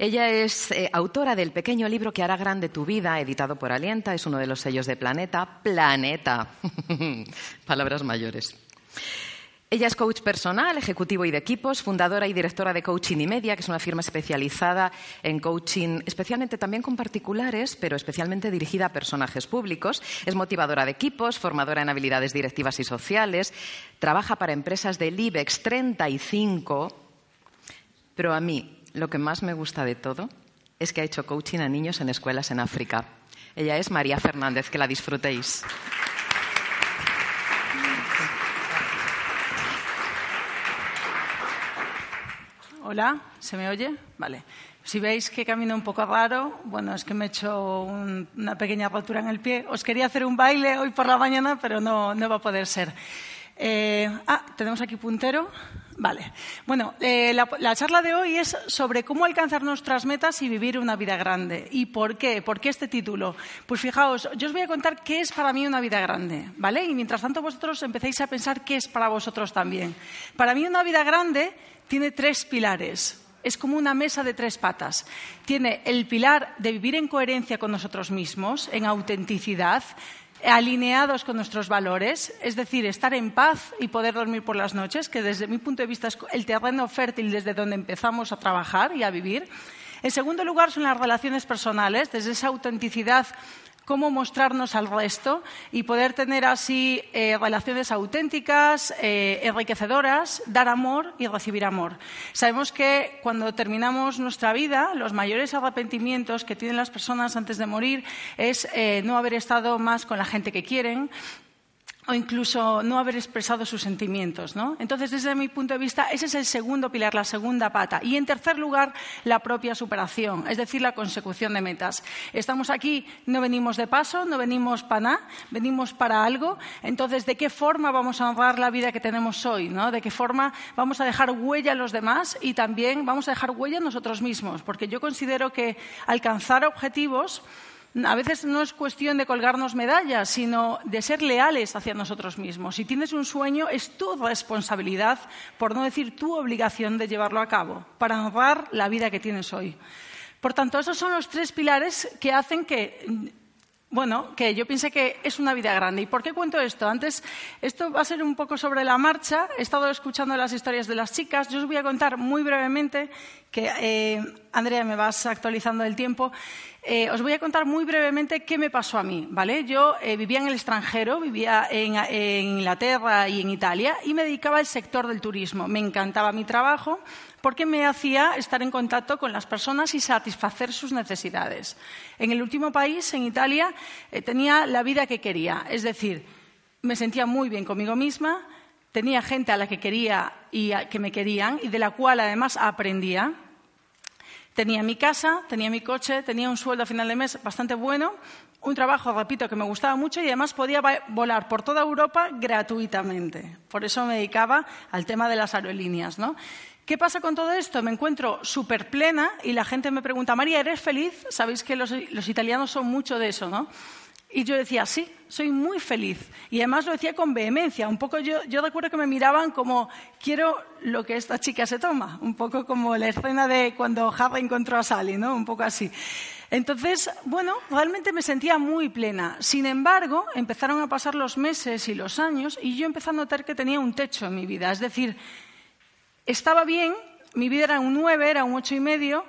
Ella es eh, autora del pequeño libro que hará grande tu vida, editado por Alienta, es uno de los sellos de Planeta. Planeta. Palabras mayores. Ella es coach personal, ejecutivo y de equipos, fundadora y directora de Coaching y Media, que es una firma especializada en coaching, especialmente también con particulares, pero especialmente dirigida a personajes públicos. Es motivadora de equipos, formadora en habilidades directivas y sociales, trabaja para empresas del IBEX 35, pero a mí lo que más me gusta de todo es que ha hecho coaching a niños en escuelas en África. Ella es María Fernández, que la disfrutéis. Hola, ¿se me oye? Vale. Si veis que camino un poco raro, bueno, es que me he hecho una pequeña rotura en el pie. Os quería hacer un baile hoy por la mañana, pero no, no va a poder ser. Eh, ah, tenemos aquí puntero. Vale. Bueno, eh, la, charla de hoy es sobre cómo alcanzar nuestras metas y vivir una vida grande. ¿Y por qué? ¿Por qué este título? Pues fijaos, yo os voy a contar qué es para mí una vida grande, ¿vale? Y mientras tanto vosotros empecéis a pensar qué es para vosotros también. Para mí una vida grande tiene tres pilares. Es como una mesa de tres patas. Tiene el pilar de vivir en coherencia con nosotros mismos, en autenticidad, alineados con nuestros valores, es decir, estar en paz y poder dormir por las noches, que desde mi punto de vista es el terreno fértil desde donde empezamos a trabajar y a vivir. En segundo lugar, son las relaciones personales, desde esa autenticidad cómo mostrarnos al resto y poder tener así eh, relaciones auténticas, eh, enriquecedoras, dar amor y recibir amor. Sabemos que cuando terminamos nuestra vida, los mayores arrepentimientos que tienen las personas antes de morir es eh, no haber estado más con la gente que quieren, o incluso no haber expresado sus sentimientos. ¿no? Entonces, desde mi punto de vista, ese es el segundo pilar, la segunda pata. Y, en tercer lugar, la propia superación, es decir, la consecución de metas. Estamos aquí, no venimos de paso, no venimos para nada, venimos para algo. Entonces, ¿de qué forma vamos a honrar la vida que tenemos hoy? ¿no? ¿De qué forma vamos a dejar huella a los demás y también vamos a dejar huella a nosotros mismos? Porque yo considero que alcanzar objetivos a veces no es cuestión de colgarnos medallas, sino de ser leales hacia nosotros mismos. Si tienes un sueño, es tu responsabilidad, por no decir tu obligación, de llevarlo a cabo, para honrar la vida que tienes hoy. Por tanto, esos son los tres pilares que hacen que bueno, que yo piense que es una vida grande. ¿Y por qué cuento esto? Antes, esto va a ser un poco sobre la marcha. He estado escuchando las historias de las chicas. Yo os voy a contar muy brevemente, que eh, Andrea me vas actualizando el tiempo. Eh, os voy a contar muy brevemente qué me pasó a mí. ¿vale? Yo eh, vivía en el extranjero, vivía en, Inglaterra y en Italia y me dedicaba al sector del turismo. Me encantaba mi trabajo porque me hacía estar en contacto con las personas y satisfacer sus necesidades. En el último país, en Italia, eh, tenía la vida que quería, es decir, me sentía muy bien conmigo misma, tenía gente a la que quería y que me querían y de la cual además aprendía. Tenía mi casa, tenía mi coche, tenía un sueldo a final de mes bastante bueno, un trabajo, repito, que me gustaba mucho y además podía volar por toda Europa gratuitamente. Por eso me dedicaba al tema de las aerolíneas. ¿no? ¿Qué pasa con todo esto? Me encuentro súper plena y la gente me pregunta, María, ¿eres feliz? Sabéis que los, italianos son mucho de eso, ¿no? Y yo decía, sí, soy muy feliz. Y además lo decía con vehemencia. Un poco yo, yo recuerdo que me miraban como, quiero lo que esta chica se toma. Un poco como la escena de cuando Harry encontró a Sally, ¿no? Un poco así. Entonces, bueno, realmente me sentía muy plena. Sin embargo, empezaron a pasar los meses y los años y yo empecé a notar que tenía un techo en mi vida. Es decir, estaba bien, mi vida era un nueve, era un ocho y medio,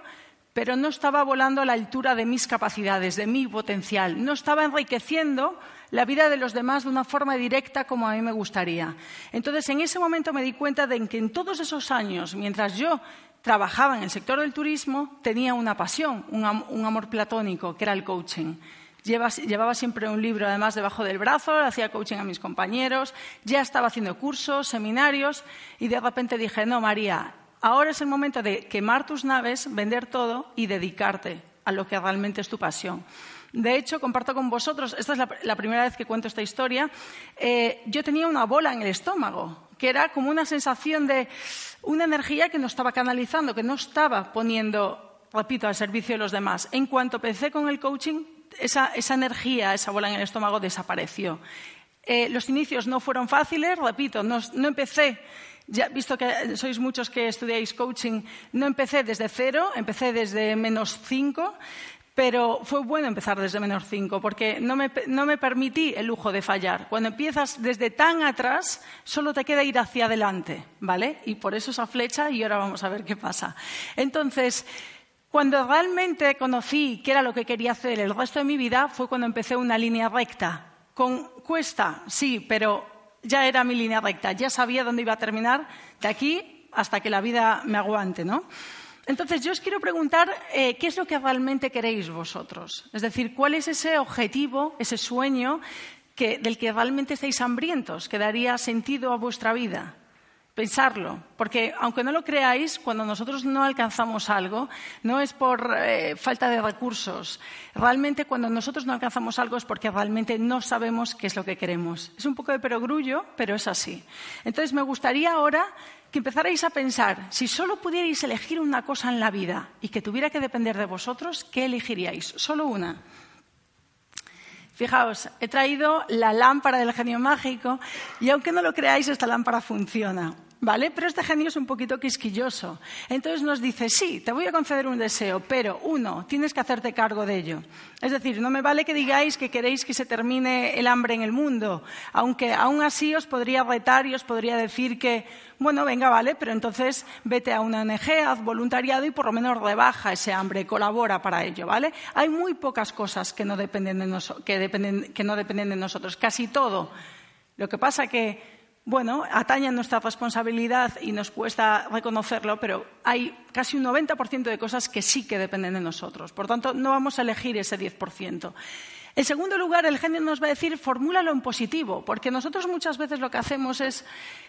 pero no estaba volando a la altura de mis capacidades, de mi potencial. No estaba enriqueciendo la vida de los demás de una forma directa como a mí me gustaría. Entonces, en ese momento me di cuenta de que en todos esos años, mientras yo trabajaba en el sector del turismo, tenía una pasión, un, amor platónico, que era el coaching llevaba siempre un libro además debajo del brazo, hacía coaching a mis compañeros, ya estaba haciendo cursos, seminarios y de repente dije, no, María, ahora es el momento de quemar tus naves, vender todo y dedicarte a lo que realmente es tu pasión. De hecho, comparto con vosotros, esta es la, primera vez que cuento esta historia, eh, yo tenía una bola en el estómago, que era como una sensación de una energía que no estaba canalizando, que no estaba poniendo, repito, al servicio de los demás. En cuanto empecé con el coaching, esa, energía, esa bola en el estómago desapareció. Eh, los inicios no fueron fáciles, repito, no, empecé ya, visto que sois muchos que estudiáis coaching, no empecé desde cero, empecé desde menos cinco, pero fue bueno empezar desde menos cinco, porque no me, no me, permití el lujo de fallar. Cuando empiezas desde tan atrás, solo te queda ir hacia adelante, ¿vale? Y por eso esa flecha y ahora vamos a ver qué pasa. Entonces, cuando realmente conocí qué era lo que quería hacer el resto de mi vida, fue cuando empecé una línea recta. Con cuesta, sí, pero ya era mi línea recta, ya sabía dónde iba a terminar de aquí hasta que la vida me aguante, ¿no? Entonces, yo os quiero preguntar eh, qué es lo que realmente queréis vosotros. Es decir, cuál es ese objetivo, ese sueño del que realmente estáis hambrientos, que daría sentido a vuestra vida pensarlo, porque aunque no lo creáis, cuando nosotros no alcanzamos algo, no es por eh, falta de recursos. Realmente cuando nosotros no alcanzamos algo es porque realmente no sabemos qué es lo que queremos. Es un poco de perogrullo, pero es así. Entonces me gustaría ahora que empezarais a pensar, si solo pudierais elegir una cosa en la vida y que tuviera que depender de vosotros, ¿qué elegiríais? Solo una. Fijaos, he traído la lámpara del genio mágico y aunque no lo creáis, esta lámpara funciona. ¿Vale? Pero este genio es un poquito quisquilloso. Entonces nos dice, sí, te voy a conceder un deseo, pero uno, tienes que hacerte cargo de ello. Es decir, no me vale que digáis que queréis que se termine el hambre en el mundo, aunque aún así os podría retar y os podría decir que, bueno, venga, vale, pero entonces vete a una ONG, haz voluntariado y por lo menos rebaja ese hambre, colabora para ello, ¿vale? Hay muy pocas cosas que no dependen de, que que no dependen de nosotros, casi todo. Lo que pasa que bueno, atañe nuestra responsabilidad y nos cuesta reconocerlo, pero hay casi un 90% de cosas que sí que dependen de nosotros. Por tanto, no vamos a elegir ese 10%. En segundo lugar, el genio nos va a decir, formúlalo en positivo, porque nosotros muchas veces lo que hacemos es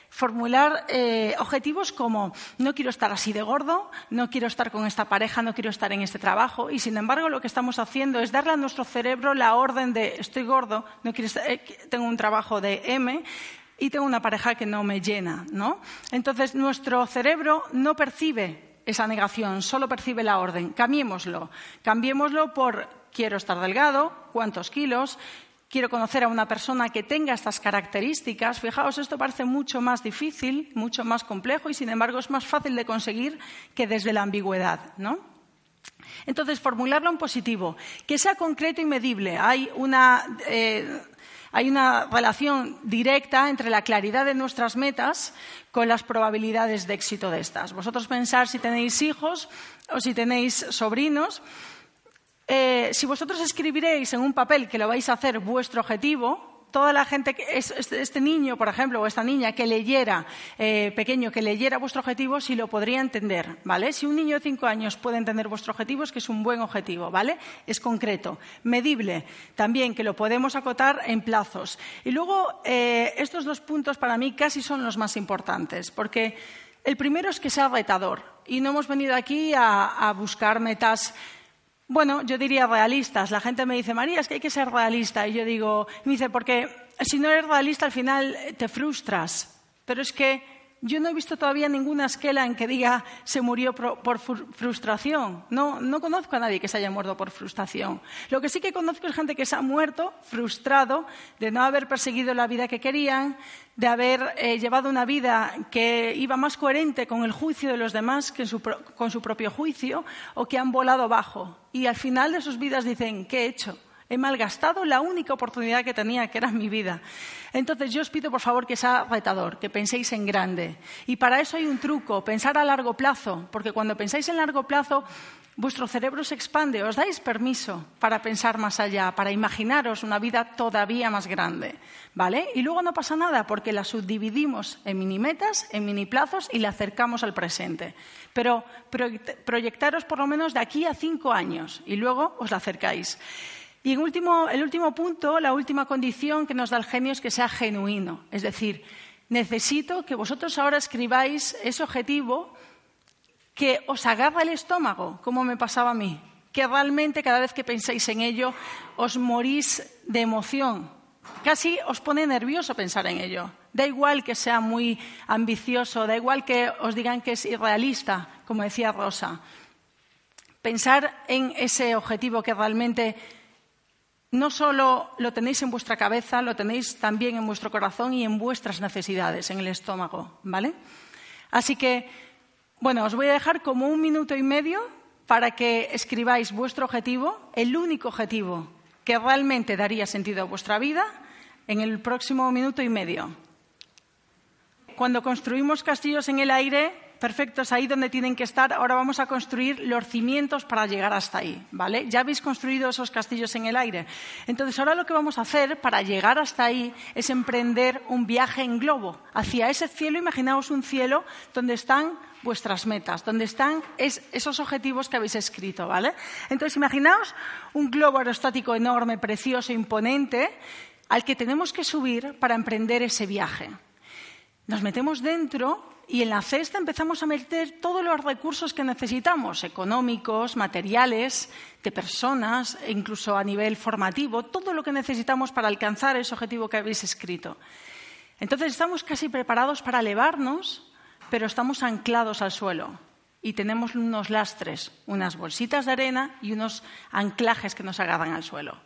formular eh, objetivos como no quiero estar así de gordo, no quiero estar con esta pareja, no quiero estar en este trabajo, y sin embargo lo que estamos haciendo es darle a nuestro cerebro la orden de estoy gordo, no quiero estar, eh, tengo un trabajo de M, y tengo una pareja que no me llena, ¿no? Entonces, nuestro cerebro no percibe esa negación, solo percibe la orden. Cambiémoslo. Cambiémoslo por quiero estar delgado, cuántos kilos, quiero conocer a una persona que tenga estas características. Fijaos, esto parece mucho más difícil, mucho más complejo y, sin embargo, es más fácil de conseguir que desde la ambigüedad, ¿no? Entonces, formularlo en positivo, que sea concreto y medible. Hay una eh, hay una relación directa entre la claridad de nuestras metas con las probabilidades de éxito de estas. Vosotros pensar si tenéis hijos o si tenéis sobrinos. Eh, si vosotros escribiréis en un papel que lo vais a hacer vuestro objetivo, toda la gente, que este niño, por ejemplo, o esta niña que leyera, eh, pequeño, que leyera vuestro objetivo, si lo podría entender, ¿vale? Si un niño de cinco años puede entender vuestro objetivo, es que es un buen objetivo, ¿vale? Es concreto. Medible, también, que lo podemos acotar en plazos. Y luego, eh, estos dos puntos para mí casi son los más importantes, porque el primero es que sea retador. Y no hemos venido aquí a buscar metas bueno, yo diría realistas. La gente me dice, María, es que hay que ser realista. Y yo digo, me dice, porque si no eres realista al final te frustras. Pero es que yo no he visto todavía ninguna esquela en que diga se murió por, frustración. No, conozco a nadie que se haya muerto por frustración. Lo que sí que conozco es gente que se ha muerto frustrado de no haber perseguido la vida que querían, de haber eh, llevado una vida que iba más coherente con el juicio de los demás que con su propio juicio, o que han volado bajo. Y al final de sus vidas dicen, ¿qué he hecho? He malgastado la única oportunidad que tenía, que era mi vida. Entonces yo os pido, por favor, que sea retador, que penséis en grande. Y para eso hay un truco, pensar a largo plazo, porque cuando pensáis en largo plazo, vuestro cerebro se expande, os dais permiso para pensar más allá, para imaginaros una vida todavía más grande. ¿Vale? Y luego no pasa nada, porque la subdividimos en mini metas, en mini plazos y la acercamos al presente. Pero proyectaros por lo menos de aquí a cinco años y luego os la acercáis. Y el último punto, la última condición que nos da el genio es que sea genuino. Es decir, necesito que vosotros ahora escribáis ese objetivo que os agarra el estómago, como me pasaba a mí. Que realmente cada vez que pensáis en ello os morís de emoción. Casi os pone nervioso pensar en ello. Da igual que sea muy ambicioso, da igual que os digan que es irrealista, como decía Rosa. Pensar en ese objetivo que realmente no solo lo tenéis en vuestra cabeza, lo tenéis también en vuestro corazón y en vuestras necesidades, en el estómago, ¿vale? Así que, bueno, os voy a dejar como un minuto y medio para que escribáis vuestro objetivo, el único objetivo que realmente daría sentido a vuestra vida, en el próximo minuto y medio. Cuando construimos castillos en el aire, perfectos ahí donde tienen que estar. Ahora vamos a construir los cimientos para llegar hasta ahí, ¿vale? Ya habéis construido esos castillos en el aire. Entonces, ahora lo que vamos a hacer para llegar hasta ahí es emprender un viaje en globo hacia ese cielo. Imaginaos un cielo donde están vuestras metas, donde están esos objetivos que habéis escrito, ¿vale? Entonces, imaginaos un globo aerostático enorme, precioso, imponente, al que tenemos que subir para emprender ese viaje. Nos metemos dentro y en la cesta empezamos a meter todos los recursos que necesitamos, económicos, materiales, de personas, e incluso a nivel formativo, todo lo que necesitamos para alcanzar ese objetivo que habéis escrito. Entonces estamos casi preparados para elevarnos, pero estamos anclados al suelo y tenemos unos lastres, unas bolsitas de arena y unos anclajes que nos agarran al suelo.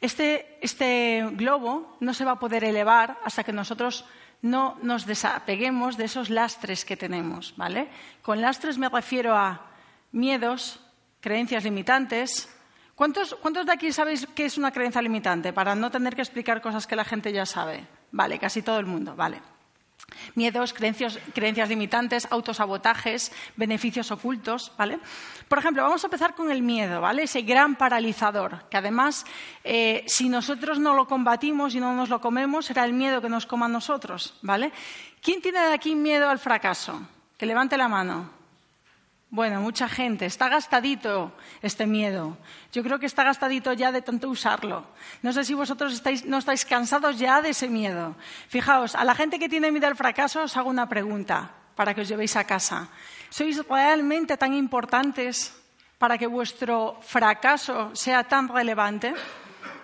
Este, este globo no se va a poder elevar hasta que nosotros no nos desapeguemos de esos lastres que tenemos, ¿vale? Con lastres me refiero a miedos, creencias limitantes. ¿Cuántos, ¿Cuántos de aquí sabéis qué es una creencia limitante? Para no tener que explicar cosas que la gente ya sabe. Vale, casi todo el mundo, vale. Miedos, creencias, creencias, limitantes, autosabotajes, beneficios ocultos, ¿vale? Por ejemplo, vamos a empezar con el miedo, ¿vale? Ese gran paralizador, que además, eh, si nosotros no lo combatimos y no nos lo comemos, será el miedo que nos coma a nosotros, ¿vale? ¿Quién tiene de aquí miedo al fracaso? Que levante la mano. Bueno, mucha gente. Está gastadito este miedo. Yo creo que está gastadito ya de tanto usarlo. No sé si vosotros estáis, no estáis cansados ya de ese miedo. Fijaos, a la gente que tiene miedo al fracaso os hago una pregunta para que os llevéis a casa. ¿Sois realmente tan importantes para que vuestro fracaso sea tan relevante?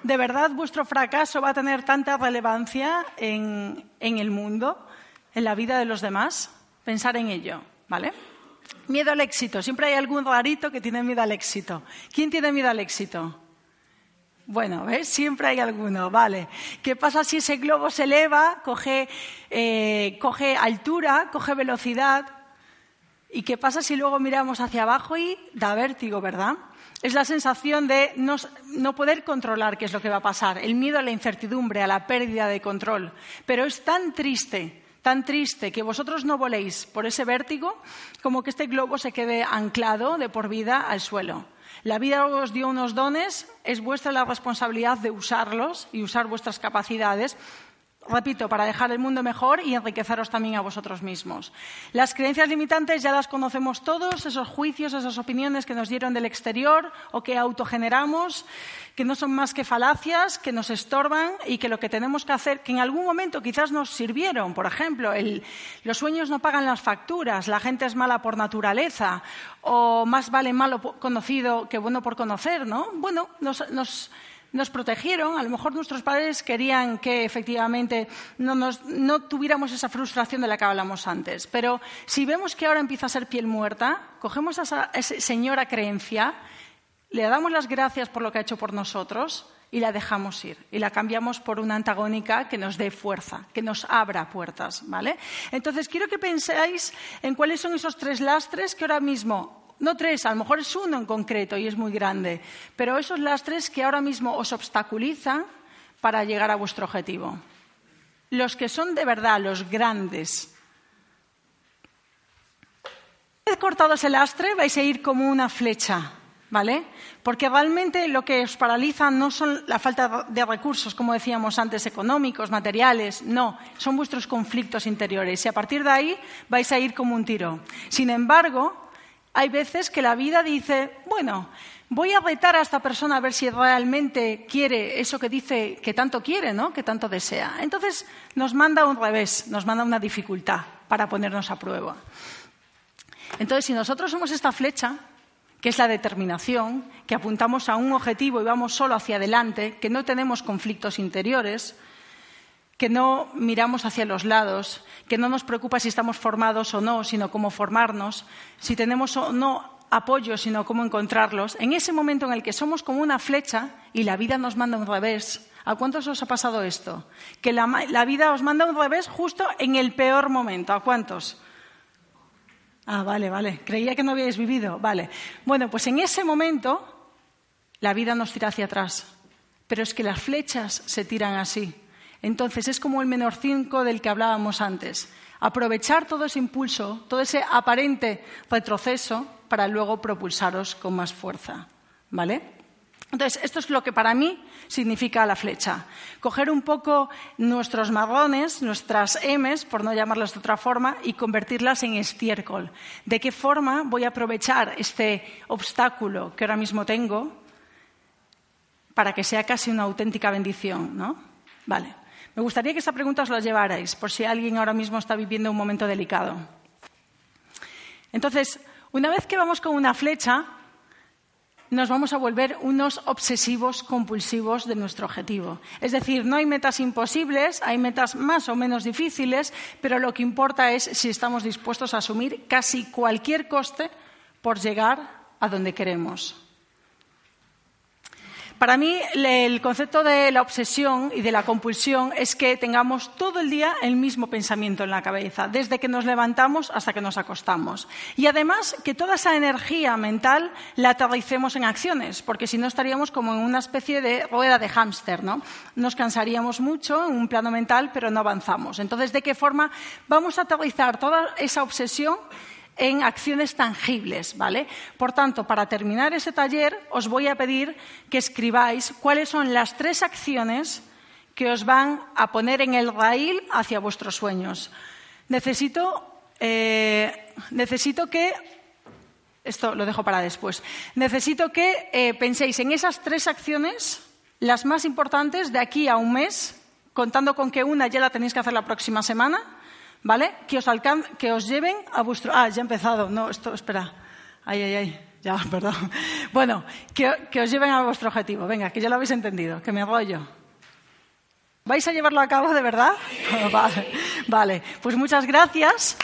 ¿De verdad vuestro fracaso va a tener tanta relevancia en, en el mundo, en la vida de los demás? Pensar en ello, ¿vale? Miedo al éxito. Siempre hay algún rarito que tiene miedo al éxito. ¿Quién tiene miedo al éxito? Bueno, ¿ves? Siempre hay alguno, vale. ¿Qué pasa si ese globo se eleva, coge, eh, coge altura, coge velocidad? ¿Y qué pasa si luego miramos hacia abajo y da vértigo, verdad? Es la sensación de no, no, poder controlar qué es lo que va a pasar, el miedo a la incertidumbre, a la pérdida de control. Pero es tan triste tan triste que vosotros no voléis por ese vértigo como que este globo se quede anclado de por vida al suelo. La vida os dio unos dones, es vuestra la responsabilidad de usarlos y usar vuestras capacidades repito, para dejar el mundo mejor y enriqueceros también a vosotros mismos. Las creencias limitantes ya las conocemos todos, esos juicios, esas opiniones que nos dieron del exterior o que autogeneramos, que no son más que falacias, que nos estorban y que lo que tenemos que hacer, que en algún momento quizás nos sirvieron, por ejemplo, los sueños no pagan las facturas, la gente es mala por naturaleza o más vale malo conocido que bueno por conocer, ¿no? Bueno, nos, nos nos protegieron. A lo mejor nuestros padres querían que efectivamente no, tuviéramos esa frustración de la que hablamos antes. Pero si vemos que ahora empieza a ser piel muerta, cogemos a esa, señora creencia, le damos las gracias por lo que ha hecho por nosotros y la dejamos ir y la cambiamos por una antagónica que nos dé fuerza, que nos abra puertas, ¿vale? Entonces quiero que penséis en cuáles son esos tres lastres que ahora mismo no tres, a lo mejor es uno en concreto y es muy grande, pero esos lastres que ahora mismo os obstaculizan para llegar a vuestro objetivo. Los que son de verdad, los grandes. Una vez cortado ese lastre, vais a ir como una flecha, ¿vale? Porque realmente lo que os paraliza no son la falta de recursos, como decíamos antes, económicos, materiales, no, son vuestros conflictos interiores. Y a partir de ahí vais a ir como un tiro. Sin embargo, hay veces que la vida dice, bueno, voy a retar a esta persona a ver si realmente quiere eso que dice que tanto quiere, ¿no? que tanto desea. Entonces nos manda un revés, nos manda una dificultad para ponernos a prueba. Entonces, si nosotros somos esta flecha, que es la determinación, que apuntamos a un objetivo y vamos solo hacia adelante, que no tenemos conflictos interiores, que no miramos hacia los lados, que no nos preocupa si estamos formados o no, sino cómo formarnos, si tenemos o no apoyo, sino cómo encontrarlos, en ese momento en el que somos como una flecha y la vida nos manda un revés, ¿a cuántos os ha pasado esto? Que la, la vida os manda un revés justo en el peor momento. ¿A cuántos? Ah, vale, vale. Creía que no habíais vivido. Vale. Bueno, pues en ese momento la vida nos tira hacia atrás. Pero es que las flechas se tiran así. Entonces es como el menor cinco del que hablábamos antes. Aprovechar todo ese impulso, todo ese aparente retroceso para luego propulsaros con más fuerza. ¿Vale? Entonces, esto es lo que para mí significa la flecha. Coger un poco nuestros marrones, nuestras M's, por no llamarlas de otra forma, y convertirlas en estiércol. ¿De qué forma voy a aprovechar este obstáculo que ahora mismo tengo para que sea casi una auténtica bendición? ¿no? Vale. Me gustaría que esta pregunta os la llevarais, por si alguien ahora mismo está viviendo un momento delicado. Entonces, una vez que vamos con una flecha, nos vamos a volver unos obsesivos compulsivos de nuestro objetivo. Es decir, no hay metas imposibles, hay metas más o menos difíciles, pero lo que importa es si estamos dispuestos a asumir casi cualquier coste por llegar a donde queremos. Para mí, el concepto de la obsesión y de la compulsión es que tengamos todo el día el mismo pensamiento en la cabeza, desde que nos levantamos hasta que nos acostamos. Y además, que toda esa energía mental la aterricemos en acciones, porque si no estaríamos como en una especie de rueda de hámster, ¿no? Nos cansaríamos mucho en un plano mental, pero no avanzamos. Entonces, ¿de qué forma vamos a aterrizar toda esa obsesión en acciones tangibles, ¿vale? Por tanto, para terminar ese taller, os voy a pedir que escribáis cuáles son las tres acciones que os van a poner en el raíl hacia vuestros sueños. Necesito, eh, necesito que esto lo dejo para después. Necesito que eh, penséis en esas tres acciones, las más importantes de aquí a un mes, contando con que una ya la tenéis que hacer la próxima semana ¿vale? Que os, que os lleven a vuestro... Ah, ya he empezado. No, esto, espera. Ay, ay, ay. Ya, perdón. Bueno, que, que os lleven a vuestro objetivo. Venga, que ya lo habéis entendido, que me rollo. ¿Vais a llevarlo a cabo de verdad? vale, vale. Pues muchas gracias.